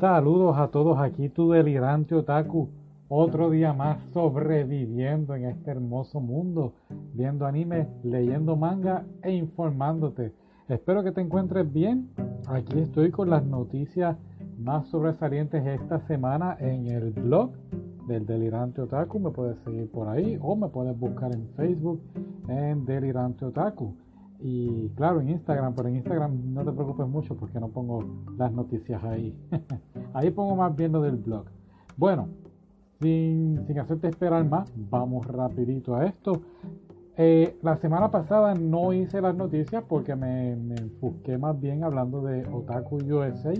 Saludos a todos aquí, tu delirante otaku. Otro día más sobreviviendo en este hermoso mundo, viendo anime, leyendo manga e informándote. Espero que te encuentres bien. Aquí estoy con las noticias más sobresalientes esta semana en el blog del Delirante Otaku. Me puedes seguir por ahí o me puedes buscar en Facebook en Delirante Otaku. Y claro, en Instagram, pero en Instagram no te preocupes mucho porque no pongo las noticias ahí. ahí pongo más bien lo del blog. Bueno, sin, sin hacerte esperar más, vamos rapidito a esto. Eh, la semana pasada no hice las noticias porque me, me enfoqué más bien hablando de Otaku USA,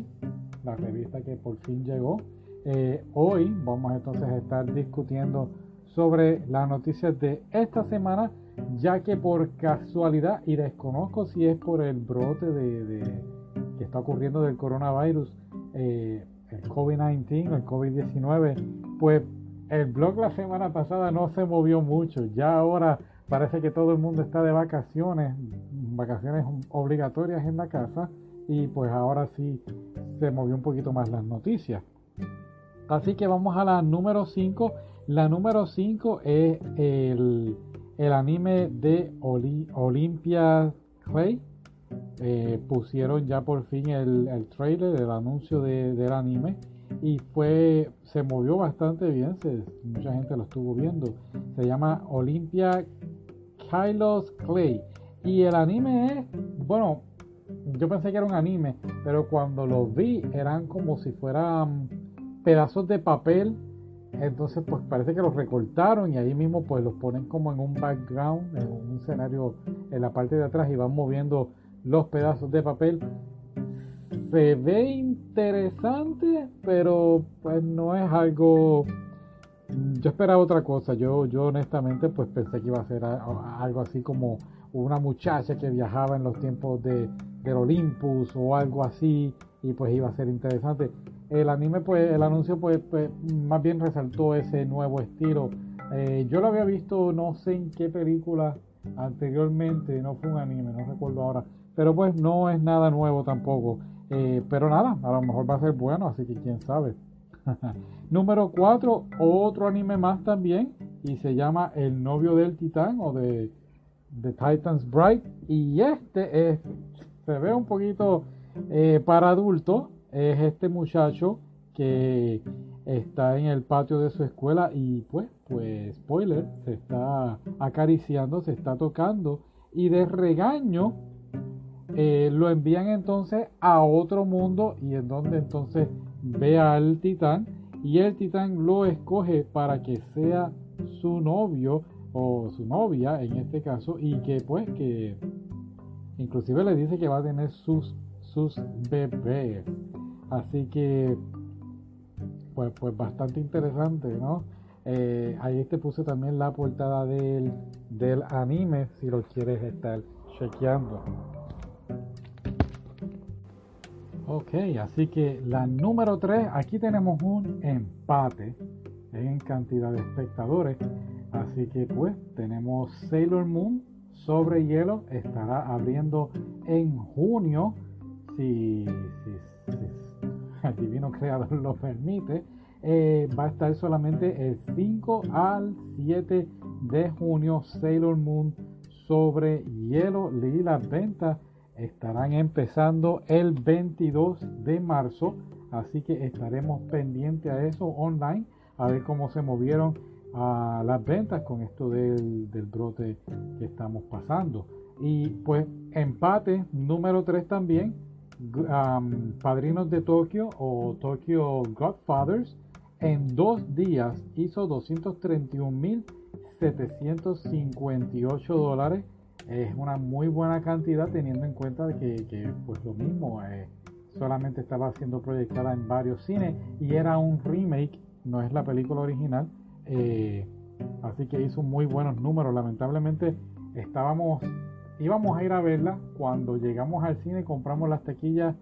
la revista que por fin llegó. Eh, hoy vamos entonces a estar discutiendo sobre las noticias de esta semana ya que por casualidad, y desconozco si es por el brote de, que está ocurriendo del coronavirus, eh, el COVID-19 el COVID-19, pues el blog la semana pasada no se movió mucho. Ya ahora parece que todo el mundo está de vacaciones, vacaciones obligatorias en la casa, y pues ahora sí se movió un poquito más las noticias. Así que vamos a la número 5. La número 5 es el el anime de Olympia Clay. Eh, pusieron ya por fin el, el trailer, el anuncio del anime y fue se movió bastante bien, mucha gente lo estuvo viendo. Se llama Olympia Kylos Clay y el anime es, bueno, yo pensé que era un anime, pero cuando lo vi eran como si fueran pedazos de papel entonces, pues parece que los recortaron y ahí mismo pues los ponen como en un background, en un escenario en la parte de atrás y van moviendo los pedazos de papel. Se ve interesante, pero pues no es algo... Yo esperaba otra cosa. Yo, yo honestamente pues pensé que iba a ser algo así como una muchacha que viajaba en los tiempos de, del Olympus o algo así y pues iba a ser interesante el anime, pues, el anuncio, pues, pues más bien resaltó ese nuevo estilo. Eh, yo lo había visto, no sé en qué película anteriormente, no fue un anime, no recuerdo ahora, pero pues no es nada nuevo tampoco. Eh, pero nada, a lo mejor va a ser bueno, así que quién sabe. Número 4, otro anime más también, y se llama El novio del titán o de, The Titan's Bright. Y este es, se ve un poquito eh, para adultos, es este muchacho que está en el patio de su escuela y pues, pues, spoiler, se está acariciando, se está tocando y de regaño eh, lo envían entonces a otro mundo y en donde entonces ve al titán y el titán lo escoge para que sea su novio o su novia en este caso y que pues que inclusive le dice que va a tener sus sus bebés. Así que, pues, pues bastante interesante, ¿no? Eh, ahí te puse también la portada del, del anime si lo quieres estar chequeando. Ok, así que la número 3, aquí tenemos un empate en cantidad de espectadores. Así que pues tenemos Sailor Moon sobre hielo, estará abriendo en junio si, el divino creador lo permite, eh, va a estar solamente el 5 al 7 de junio. Sailor Moon sobre hielo. Y las ventas estarán empezando el 22 de marzo. Así que estaremos pendientes a eso online a ver cómo se movieron las ventas con esto del, del brote que estamos pasando. Y pues empate número 3 también Padrinos de Tokio o Tokyo Godfathers, en dos días hizo 231.758 dólares. Es una muy buena cantidad teniendo en cuenta que, pues lo mismo, eh, solamente estaba siendo proyectada en varios cines y era un remake, no es la película original. Eh, así que hizo muy buenos números. Lamentablemente estábamos íbamos a ir a verla. Cuando llegamos al cine compramos las taquillas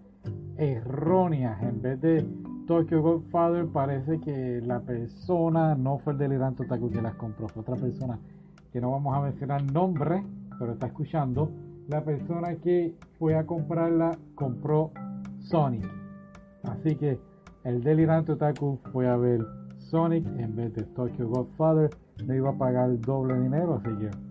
erróneas. En vez de Tokyo Godfather, parece que la persona no fue el delirante otaku que las compró, fue otra persona que no vamos a mencionar nombre, pero está escuchando. La persona que fue a comprarla compró Sonic. Así que el delirante otaku fue a ver Sonic en vez de Tokyo Godfather, no iba a pagar doble dinero, así que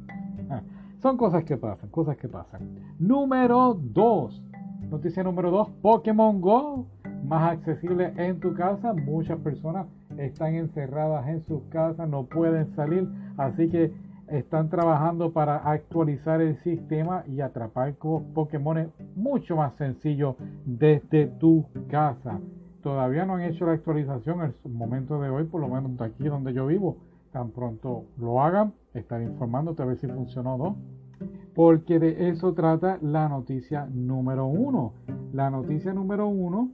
son cosas que pasan, cosas que pasan. Número 2. Noticia número 2, Pokémon Go, más accesible en tu casa. Muchas personas están encerradas en sus casas, no pueden salir, así que están trabajando para actualizar el sistema y atrapar Pokémon mucho más sencillo desde tu casa. Todavía no han hecho la actualización en el momento de hoy, por lo menos aquí donde yo vivo. Tan pronto lo hagan, estaré informándote a ver si funcionó o no. Porque de eso trata la noticia número uno. La noticia número uno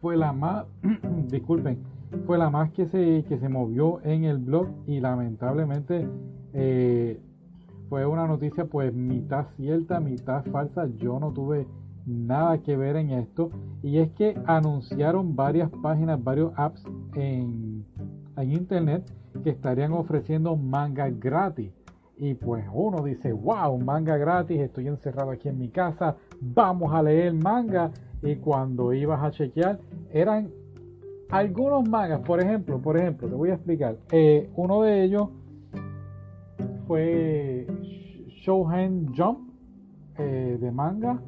fue la más, disculpen, fue la más que se, que se movió en el blog y lamentablemente eh, fue una noticia pues mitad cierta, mitad falsa. Yo no tuve nada que ver en esto y es que anunciaron varias páginas, varios apps en, en internet que estarían ofreciendo manga gratis. Y pues uno dice, wow, manga gratis, estoy encerrado aquí en mi casa, vamos a leer manga. Y cuando ibas a chequear, eran algunos mangas, por ejemplo, por ejemplo, te voy a explicar. Eh, uno de ellos fue Shouhen Jump eh, de manga.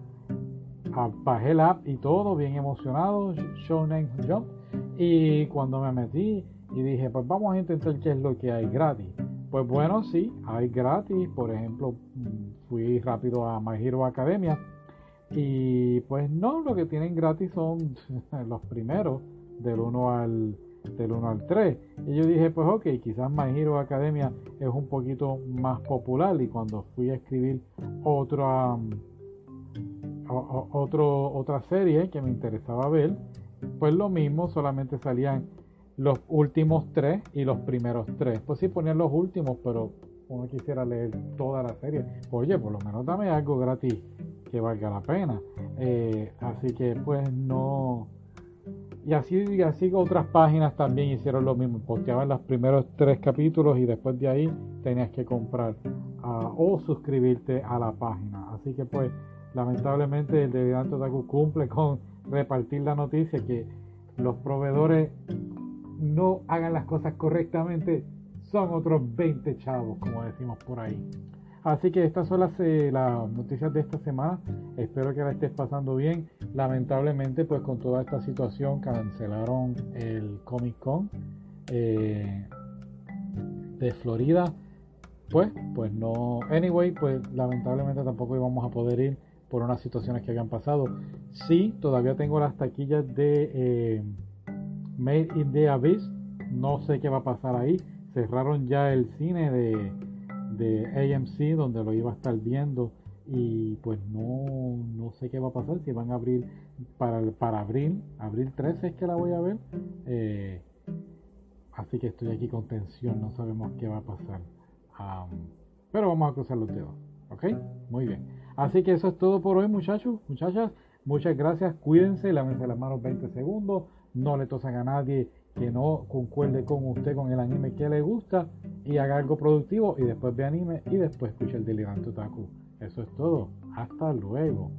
Bajé el app y todo, bien emocionado, Shounen Jump. Y cuando me metí y dije, pues vamos a intentar qué es lo que hay gratis. Pues bueno, sí, hay gratis. Por ejemplo, fui rápido a My Hero Academia. Y pues no, lo que tienen gratis son los primeros del 1 al, del 1 al 3. Y yo dije, pues ok, quizás My Hero Academia es un poquito más popular y cuando fui a escribir otra, otro, otra serie que me interesaba ver, pues lo mismo, solamente salían los últimos tres y los primeros tres. Pues sí ponían los últimos, pero uno quisiera leer toda la serie. Oye, por lo menos dame algo gratis que valga la pena. Eh, así que pues no y así, y otras páginas también hicieron lo mismo. Posteaban los primeros tres capítulos y después de ahí tenías que comprar ah, o suscribirte a la página. Así que pues lamentablemente el Deviante Otaku cumple con repartir la noticia que los proveedores no hagan las cosas correctamente. Son otros 20 chavos, como decimos por ahí. Así que estas son las, eh, las, noticias de esta semana. Espero que la estés pasando bien. Lamentablemente, pues con toda esta situación cancelaron el Comic Con eh, de Florida. Pues, pues no. Anyway, pues lamentablemente tampoco íbamos a poder ir por unas situaciones que habían pasado. Sí, todavía tengo las taquillas de eh, Made in the Abyss. No sé qué va a pasar ahí. Cerraron ya el cine de AMC donde lo iba a estar viendo. Y pues no, no sé qué va a pasar. Si van a abrir para, para abril, abril 13 es que la voy a ver. Eh, así que estoy aquí con tensión, no sabemos qué va a pasar. Pero vamos a cruzar los dedos ok, muy bien así que eso es todo por hoy muchachos, muchachas muchas gracias, cuídense, lávense las manos 20 segundos no le tosan a nadie que no concuerde con usted con el anime que le gusta y haga algo productivo y después ve anime y después escuche el delirante otaku. Eso es todo. Hasta luego.